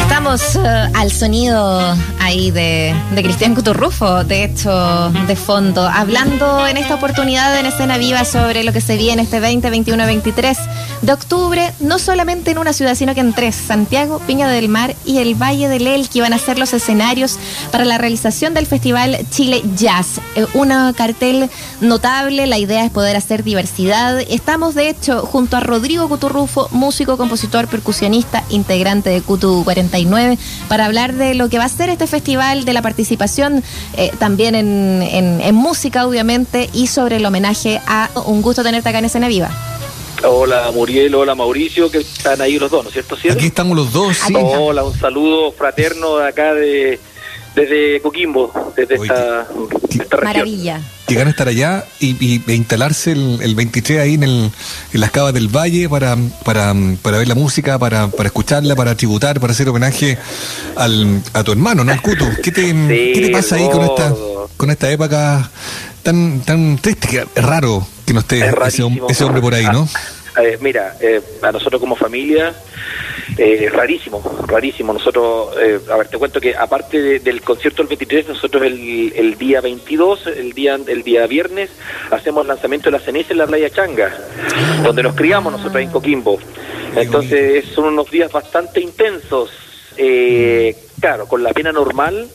Estamos eh, al sonido ahí de, de Cristian Cuturrufo, de hecho, de fondo, hablando en esta oportunidad en escena viva sobre lo que se viene este 20, 21, 23 de octubre, no solamente en una ciudad, sino que en tres, Santiago, Piña del Mar y el Valle del Elqui van a ser los escenarios para la realización del Festival Chile Jazz. Eh, un cartel notable, la idea es poder hacer diversidad. Estamos, de hecho, junto a Rodrigo Cuturrufo, músico, compositor, percusionista, integrante de Cutu 49, para hablar de lo que va a ser este festival, de la participación eh, también en, en, en música, obviamente, y sobre el homenaje a Un gusto tenerte acá en Escena Viva. Hola Muriel, hola Mauricio, que están ahí los dos, ¿no es cierto? Aquí estamos los dos, sí. Hola, un saludo fraterno de acá de desde Coquimbo, desde Oye, esta, qué- esta región. Maravilla. Que gana estar allá y, y- e instalarse el, el 23 ahí en, el, en las cavas del valle para, para, para ver la música, para, para escucharla, para tributar, para hacer homenaje al, a tu hermano, ¿no? Al Cutu. ¿Qué te, ¿qué te pasa ahí con esta, con esta época tan, tan triste? Que es raro que no esté Es ese, hombre por ahí, ¿no? Ah, eh, mira, eh, a nosotros como familia, eh, rarísimo, rarísimo. Nosotros, eh, a ver, te cuento que aparte de- del concierto del 23, nosotros el, el día 22, el día el día viernes, hacemos lanzamiento de la ceniza en la playa Changa, donde nos criamos nosotros en Coquimbo. Entonces son unos días bastante intensos. Eh, claro, con la pena normal,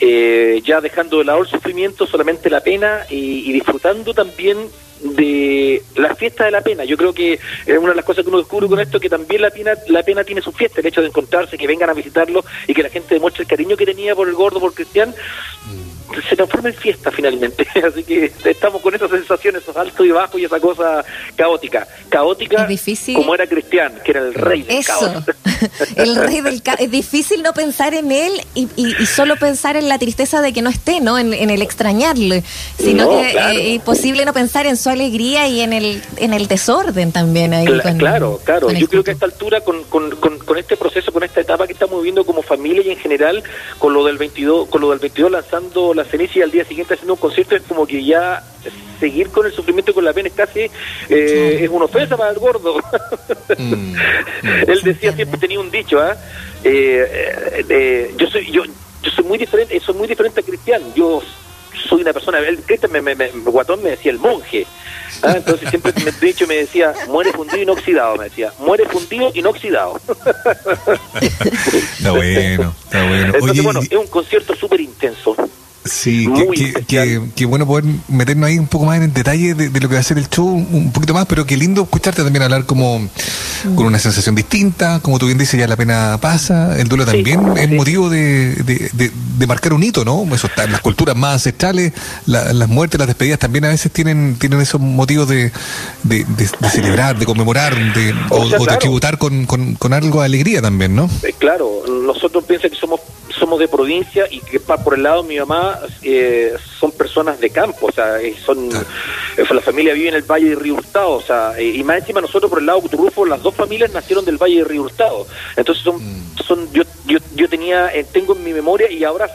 eh, ya dejando de lado el sufrimiento, solamente la pena y, disfrutando también de la fiesta de la pena. Yo creo que es una de las cosas que uno descubre con esto, que también la pena, la pena tiene su fiesta, el hecho de encontrarse, que vengan a visitarlo y que la gente demuestre el cariño que tenía por el gordo, por Cristian, se transforma en fiesta finalmente. Así que estamos con esas sensaciones, esos altos y bajos y esa cosa caótica. Caótica Es difícil. como era Cristian, que era el rey del Eso, caos. el rey del caos. Es difícil no pensar en él y, y- y solo pensar en la tristeza de que no esté, ¿no? En, en el extrañarle, sino No, que claro. es imposible no pensar en su alegría y en el en el desorden también ahí. Cla- con- claro, claro. Yo creo que a esta altura, con, con, con, con este proceso, con esta etapa que estamos viviendo como familia y en general, con lo del 22, con lo del 22 lanzando la ceniza y al día siguiente haciendo un concierto, es como que ya seguir con el sufrimiento y con la pena es casi eh, es una ofensa para el gordo. Mm, Él decía siempre tenía un dicho, ¿ah? Eh, eh, eh, yo soy yo yo soy muy diferente, soy muy diferente a Cristian. Yo soy una persona, el Cristian me, me, me- Guatón me decía el monje. ¿ah? Entonces siempre me, de hecho me decía, muere fundido y no oxidado, me decía, muere fundido y no oxidado. Está bueno, está bueno. Entonces, Oye, bueno, y- es un concierto súper intenso. Sí, Muy que, que, bueno poder meternos ahí un poco más en el detalle de, de lo que va a ser el show, un poquito más, pero qué lindo escucharte también hablar como con una sensación distinta, como tú bien dices, ya la pena pasa, el duelo Sí, también es motivo de, de, de- marcar un hito, ¿no? Eso está en las culturas más ancestrales, la- las muertes, las despedidas también a veces tienen, tienen esos motivos de, celebrar, de conmemorar, de, o, O sea, o de tributar con, con, con algo de alegría también, ¿no? Eh, claro, nosotros piensa que somos somos de provincia y que por el lado de mi mamá eh, son personas de campo, o sea, eh, son Claro. eh, la familia vive en el Valle de Río Hurtado, o sea, eh, y más encima nosotros por el lado de Cuturrufo, las dos familias nacieron del Valle de Río Hurtado, entonces son, son yo, yo, yo tenía, eh, tengo en mi memoria y ahora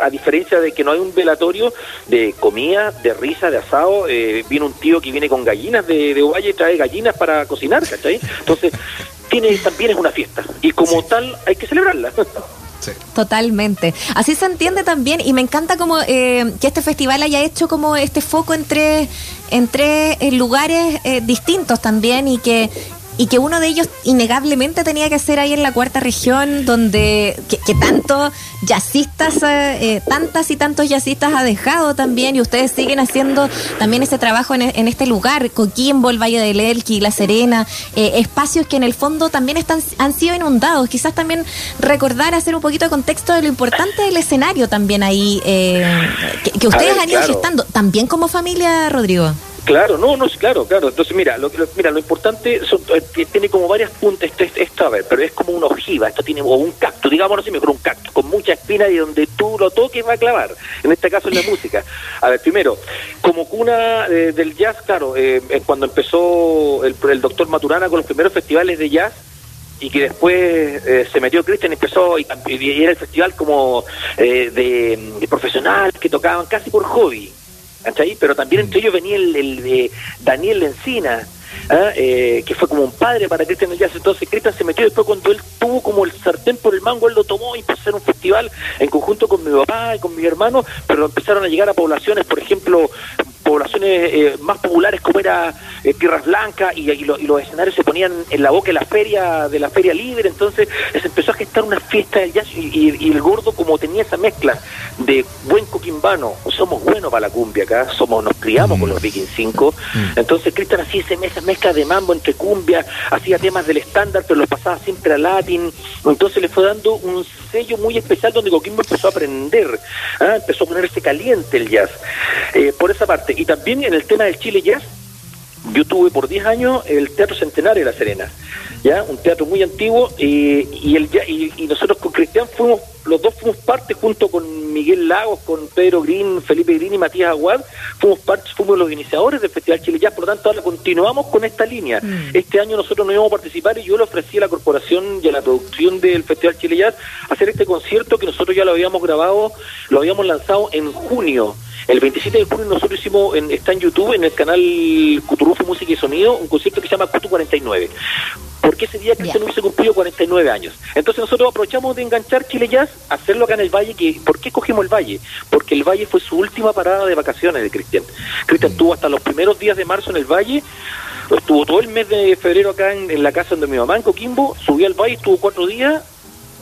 a, a diferencia de que no hay un velatorio de comida, de risa, de asado, eh, viene un tío que viene con gallinas de, de Ovalle y trae gallinas para cocinar, ¿cachai? Entonces, tiene, también es una fiesta y como tal hay que celebrarla. Totalmente. Así se entiende también y me encanta como eh, que este festival haya hecho como este foco entre, entre eh, lugares eh, distintos también y que y que uno de ellos innegablemente tenía que ser ahí en la cuarta región donde que, que tantos jazzistas eh, eh, tantas y tantos jazzistas ha dejado también y ustedes siguen haciendo también ese trabajo en, en este lugar Coquimbo, el Valle del Elqui, La Serena eh, espacios que en el fondo también están han sido inundados quizás también recordar hacer un poquito de contexto de lo importante del escenario también ahí eh, que, que ustedes ver, han ido claro. gestando también como familia Rodrigo Claro, no, no, claro, claro. Entonces, mira, lo, lo- mira, lo importante son- eh, tiene como varias puntas esto, esto, a ver, pero es como una ojiva, esto tiene o un cactus, digámoslo así, mejor un cactus, con mucha espina y donde tú lo toques va a clavar, en este caso en la música. A ver, primero, como cuna eh, del jazz, claro, eh, cuando empezó el, el doctor Maturana con los primeros festivales de jazz, y que después eh, se metió Cristian empezó y, era el festival como eh, de, de profesional que tocaban casi por hobby ¿cachai? pero también entre ellos venía el, el de Daniel Encina ¿ah? eh, que fue como un padre para Cristian el Jazz. Entonces Cristian se metió después cuando él tuvo como el sartén por el mango, él lo tomó y empezó a hacer un festival en conjunto con mi papá y con mi hermano, pero empezaron a llegar a poblaciones, por ejemplo, poblaciones eh, más populares como era eh, Tierras Blancas y, y, los escenarios se ponían en la boca de la feria de la feria libre entonces se empezó a gestar una fiesta del jazz y, el gordo como tenía esa mezcla de buen coquimbano somos buenos para la cumbia acá somos nos criamos con los Viking 5 mm. entonces Cristian hacía esa mezcla de mambo entre cumbia hacía temas del estándar pero los pasaba siempre a latín entonces le fue dando un sello muy especial donde Coquimbo empezó a aprender ¿ah? empezó a ponerse caliente el jazz eh, por esa parte y también en el tema del Chile Jazz, yo tuve por 10 años el Teatro Centenario de La Serena, ya un teatro muy antiguo y, el, y, nosotros con Cristian fuimos, los dos fuimos parte junto con Miguel Lagos, con Pedro Green, Felipe Green y Matías Aguad, fuimos parte, fuimos los iniciadores del Festival Chile Jazz, por lo tanto ahora continuamos con esta línea. Mm. Este año nosotros no íbamos a participar y yo le ofrecí a la corporación y a la producción del Festival Chile Jazz hacer este concierto que nosotros ya lo habíamos grabado, lo habíamos lanzado en junio el 27 de junio nosotros hicimos, en, está en YouTube, en el canal Cuturufo Música y Sonido, un concierto que se llama Cutu 49. Porque ese día Cristian hubiese cumplido 49 años. Entonces nosotros aprovechamos de enganchar Chile Jazz, hacerlo acá en el Valle. Que, ¿Por qué escogimos el Valle? Porque el Valle fue su última parada de vacaciones de Cristian. Cristian estuvo hasta los primeros días de marzo en el Valle, estuvo todo el mes de febrero acá en, en la casa donde mi mamá, en Coquimbo, subió al Valle, estuvo cuatro días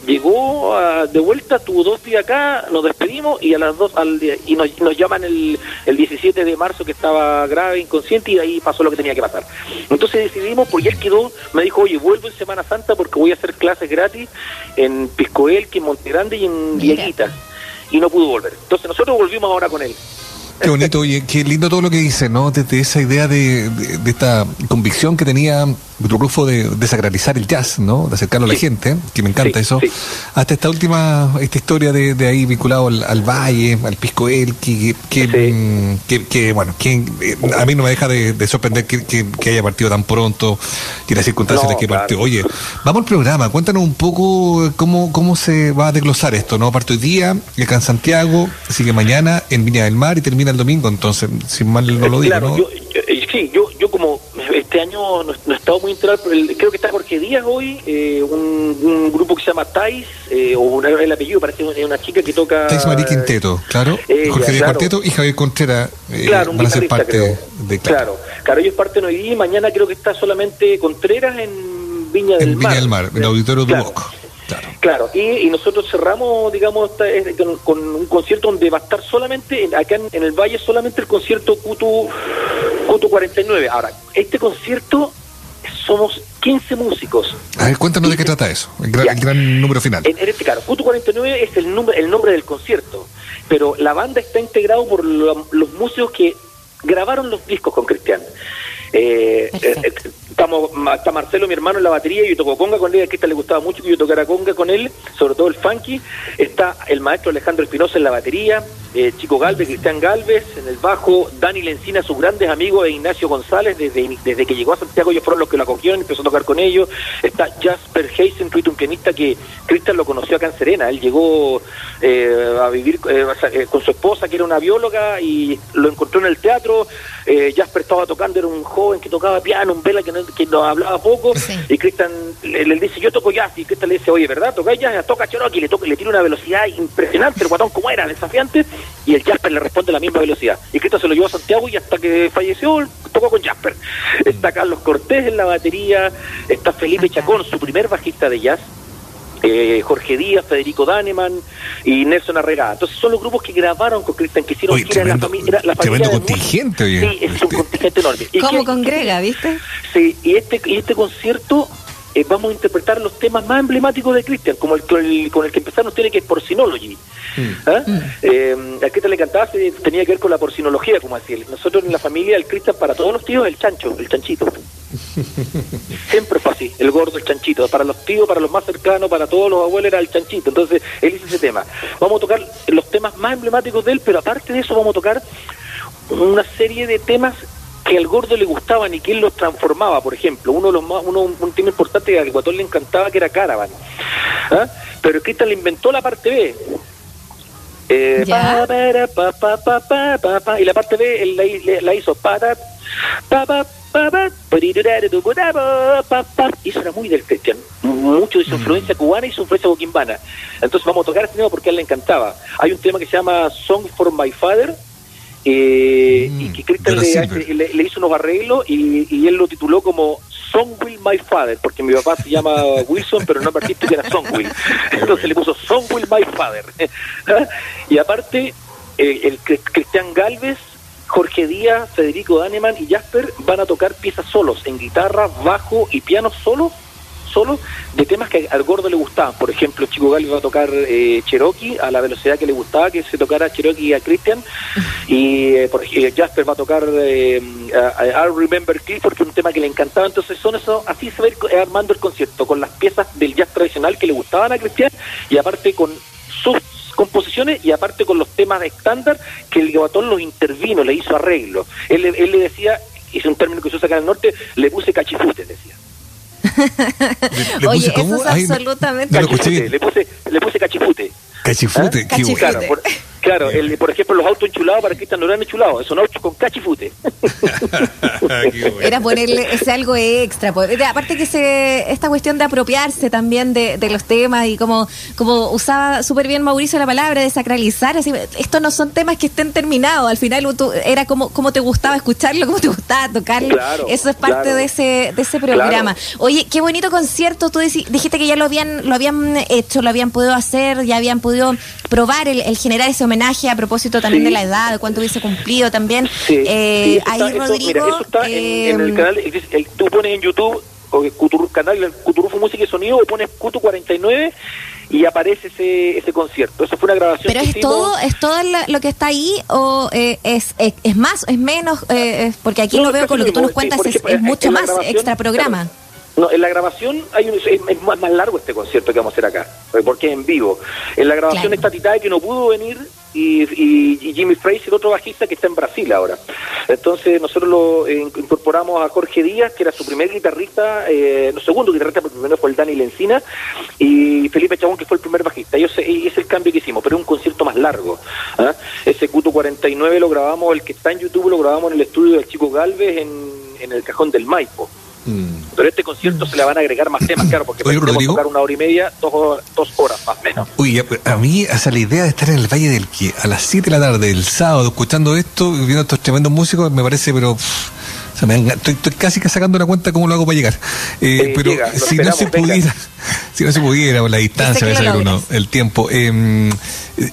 llegó de vuelta, tuvo dos días acá, nos despedimos y a las dos al y nos, nos llaman el, el 17 de marzo que estaba grave, inconsciente y ahí pasó lo que tenía que pasar. Entonces decidimos, porque él quedó, me dijo, oye, vuelvo en Semana Santa porque voy a hacer clases gratis en Piscoelque, en Montegrande y en Vieguita. Y no pudo volver. Entonces nosotros volvimos ahora con él. Qué bonito, oye, qué lindo todo lo que dice, ¿no? Desde esa idea de, de, esta convicción que tenía Rufo de desacralizar el jazz, ¿no? De acercarlo a la gente, que me encanta eso. Hasta esta última, esta historia de, de ahí vinculado al, Valle, al Pisco El, que, que, que, bueno, que eh, a mí no me deja de, sorprender que, haya partido tan pronto y las circunstancias de que partió. Oye, vamos al programa, cuéntanos un poco cómo, cómo se va a desglosar esto, ¿no? Parte hoy día, acá en Santiago, sigue mañana en Viña del Mar y termina el domingo, entonces, sin mal no lo digo, ¿no? Yo, sí, yo, yo como este año no, he estado muy enterado, creo que está Jorge Díaz hoy, eh, un, grupo que se llama Tais, eh, o una, el apellido, parece una, una chica que toca... Tais Marí Quinteto, claro. Jorge Díaz Cuarteto y Javier Contreras claro, van a ser parte de... Claro. claro, ellos parten hoy día y mañana creo que está solamente Contreras en Viña del Mar. Viña del Mar, en el Auditorio de Bosco. Claro, y, nosotros cerramos, digamos, con, un concierto donde va a estar solamente, acá en, el Valle, solamente el concierto Cutu, Cutu 49. Ahora, este concierto somos 15 músicos. A ver, cuéntanos de qué trata eso, el gran, número final. En, este, claro, Cutu 49 es el, nombre, el nombre del concierto, pero la banda está integrado por los músicos que grabaron los discos con Cristian. Eh, eh, estamos, está Marcelo, mi hermano, en la batería, yo toco conga con él, a esta le gustaba mucho que yo tocara conga con él, sobre todo el funky. Está el maestro Alejandro Espinosa en la batería, eh, Chico Galvez, Cristian Galvez, en el bajo, Dani Lencina, sus grandes amigos de Ignacio González, desde, desde que llegó a Santiago ellos fueron los que lo acogieron, empezó a tocar con ellos. Está Jasper Heisen, un pianista que Cristian lo conoció acá en Serena, él llegó eh, a vivir eh, con su esposa, que era una bióloga, y lo encontró en el teatro. Jasper estaba tocando, era un joven que tocaba piano, un vela que no, que no hablaba poco, y Cristian le, dice, yo toco jazz, y Cristian le dice, oye, ¿verdad? Toca jazz, toca Cherokee, le, toca, le tira una velocidad impresionante, el guatón como era, desafiante, y el Jasper le responde a la misma velocidad. Y Cristo se lo llevó a Santiago y hasta que falleció tocó con Jasper. Está Carlos Cortés en la batería, está Felipe Chacón, su primer bajista de jazz, eh, Jorge Díaz, Federico Daneman y Nelson Arregada. Entonces son los grupos que grabaron con Cristian, que hicieron que la, familia, la familia contingente, Sí, es un contingente enorme. ¿Cómo congrega, viste? Sí, y este, y este concierto eh, vamos a interpretar los temas más emblemáticos de Christian, como el, con el que empezamos tiene que es Porcinology. Mm. ¿Ah? Mm. Eh, a Cristian le cantaba, tenía que ver con la porcinología, como así. Nosotros en la familia, el Cristian para todos los tíos, el chancho, el chanchito. Siempre fue así, el gordo, el chanchito. Para los tíos, para los más cercanos, para todos los abuelos era el chanchito. Entonces, él hizo ese tema. Vamos a tocar los temas más emblemáticos de él, pero aparte de eso vamos a tocar una serie de temas que al gordo le gustaban y que él los transformaba, por ejemplo. Uno de los más, uno, un tema importante que al guatón le encantaba que era Caravan. ¿Ah? Pero Cristian le inventó la parte B. Eh, pa, pa, pa, y la parte B él la, hizo para, pa, pa, y eso era muy del Cristian, mucho de su influencia cubana y su influencia boquimbana. Entonces vamos a tocar este tema porque a él le encantaba. Hay un tema que se llama Song for My Father, eh, y que Cristian le, le, hizo unos arreglos y, y él lo tituló como Song Will My Father, porque mi papá se llama Wilson, pero no me que era Will. Entonces le puso Song Will My Father. y aparte, eh, el Cristian Galvez, Jorge Díaz, Federico Daneman y Jasper van a tocar piezas solos en guitarra, bajo y piano solo solo de temas que al gordo le gustaban. Por ejemplo, Chico Galvez va a tocar eh, Cherokee a la velocidad que le gustaba que se tocara Cherokee a Christian. Y eh, por ejemplo, Jasper va a tocar eh, I Remember Clifford, que es un tema que le encantaba. Entonces, son eso, así se va a armando el concierto, con las piezas del jazz tradicional que le gustaban a Christian y aparte con sus composiciones y aparte con los temas estándar que el Gabatón los intervino, le hizo arreglo. Él, él le decía, es un término que se usa acá en el norte, le puse cachifute, decía. Oye, eso es absolutamente... le, puse, le puse cachifute. Cachifute, ¿Ah? qué Claro, por, claro el, por ejemplo, los autos enchulados para Cristian no eran enchulados, son autos con cachifute. Era ponerle ese algo extra. Aparte que se, esta cuestión de apropiarse también de, los temas y como, como usaba súper bien Mauricio la palabra de sacralizar, así, estos no son temas que estén terminados, al final era como, como te gustaba escucharlo, como te gustaba tocarlo. Eso es parte de ese, de ese programa. Oye, qué bonito concierto, tú dijiste que ya lo habían, lo habían hecho, lo habían podido hacer, ya habían podido probar el, generar ese homenaje a propósito también de la edad, de cuánto hubiese cumplido también. Eh, ahí, Rodrigo. eso está en, el eh, canal, tú pones en YouTube el canal el Cuturufo Música y Sonido o pones Cutu 49 y aparece ese, ese concierto. Eso fue una grabación. Pero es todo, es todo lo que está ahí o eh, es, es, más, es menos, porque aquí lo veo con lo que tú nos cuentas, es, mucho más extra programa. No, en la grabación hay un, es, más, largo este concierto que vamos a hacer acá, porque es en vivo. En la grabación está Titae que no pudo venir y, y, Jimmy Fraser, otro bajista que está en Brasil ahora. Entonces nosotros lo eh, incorporamos a Jorge Díaz, que era su primer guitarrista, eh, no, segundo guitarrista, porque primero fue el Dani Lencina, y Felipe Chabón, que fue el primer bajista. Y ese, es el cambio que hicimos, pero es un concierto más largo. ¿ah? Ese Cuto 49 lo grabamos, el que está en YouTube lo grabamos en el estudio del Chico Galvez en, en el cajón del Maipo. Mm. Pero este concierto se le van a agregar más temas, claro, porque podemos tocar una hora y media, dos, dos horas más o menos. Uy, a mí hasta la idea de estar en el Valle del que a las 7 de la tarde del sábado escuchando esto, viendo estos tremendos músicos, me parece, pero... estoy, casi que sacando una cuenta cómo lo hago para llegar. Eh, pero si no se pudiera, si no se pudiera, por la distancia, el tiempo, eh,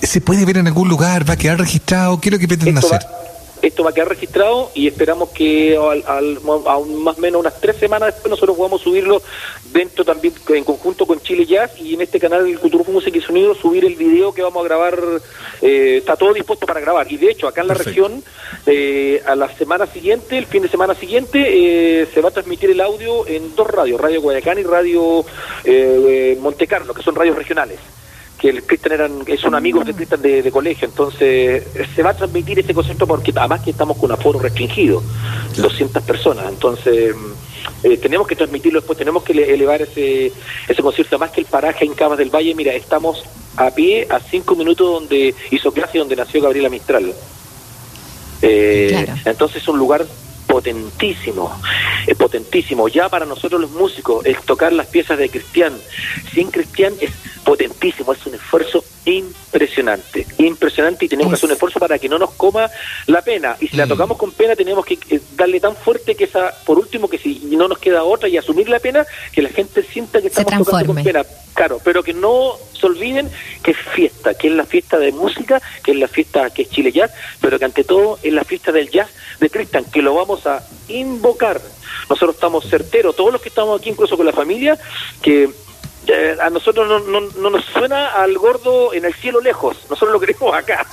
¿se puede ver en algún lugar? ¿Va a quedar registrado? ¿Qué es lo que pretenden hacer? Esto va a quedar registrado y esperamos que al, más o menos unas tres semanas después nosotros podamos subirlo dentro también en conjunto con Chile Jazz y en este canal del Cultura Música y Sonido subir el video que vamos a grabar. Eh, está todo dispuesto para grabar y de hecho acá en la región eh, a la semana siguiente, el fin de semana siguiente, eh, se va a transmitir el audio en dos radios, Radio Guayacán y Radio Monte Carlo, que son radios regionales que el Cristian eran, es un amigo de Cristian de, colegio, entonces se va a transmitir este concierto porque además que estamos con un aforo restringido, 200 personas, entonces eh, tenemos que transmitirlo después, tenemos que elevar ese, ese concierto, más que el paraje en Cabas del Valle, mira, estamos a pie a cinco minutos donde hizo clase donde nació Gabriela Mistral. Eh, entonces es un lugar potentísimo, es potentísimo. Ya para nosotros los músicos, es tocar las piezas de Cristian, sin Cristian es potentísimo, es un esfuerzo impresionante, impresionante y tenemos que hacer un esfuerzo para que no nos coma la pena. Y si la mm. tocamos con pena tenemos que eh, darle tan fuerte que esa, por último, que si no nos queda otra y asumir la pena, que la gente sienta que estamos tocando con pena. Claro, pero que no se olviden que es fiesta, que es la fiesta de música, que es la fiesta que es Chile Jazz, pero que ante todo es la fiesta del jazz de Cristian, que lo vamos a invocar. Nosotros estamos certeros, todos los que estamos aquí, incluso con la familia, que eh, a nosotros no, no, no, nos suena al gordo en el cielo lejos, nosotros lo queremos acá.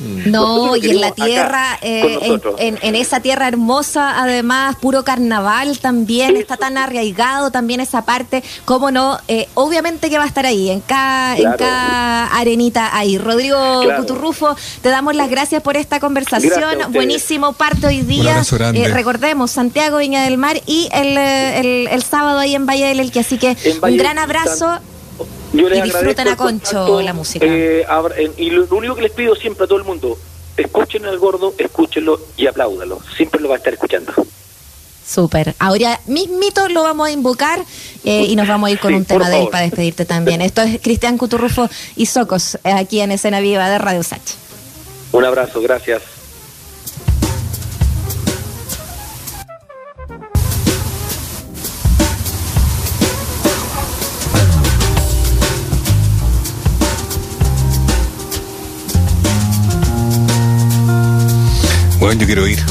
No, y en la tierra, eh, en, esa tierra hermosa, además, puro carnaval también, está tan arraigado también esa parte, cómo no, eh, obviamente que va a estar ahí, en cada, en cada arenita ahí. Rodrigo Cuturrufo, te damos las gracias por esta conversación, buenísimo parte hoy día, eh, recordemos, Santiago, Viña del Mar y el, el, sábado ahí en Valle del Elqui, así que un gran abrazo. Yo les y disfruten a Concho la música. Eh, y lo, único que les pido siempre a todo el mundo, escuchen al gordo, escúchenlo y apláudalo. Siempre lo va a estar escuchando. Súper. Ahora mismito lo vamos a invocar eh, y nos vamos a ir con Sí, un tema de él para despedirte también. Esto es Cristian Cuturrufo y Socos, eh, aquí en Escena Viva de Radio Sacha. Un abrazo, gracias. Bueno, yo quiero ir.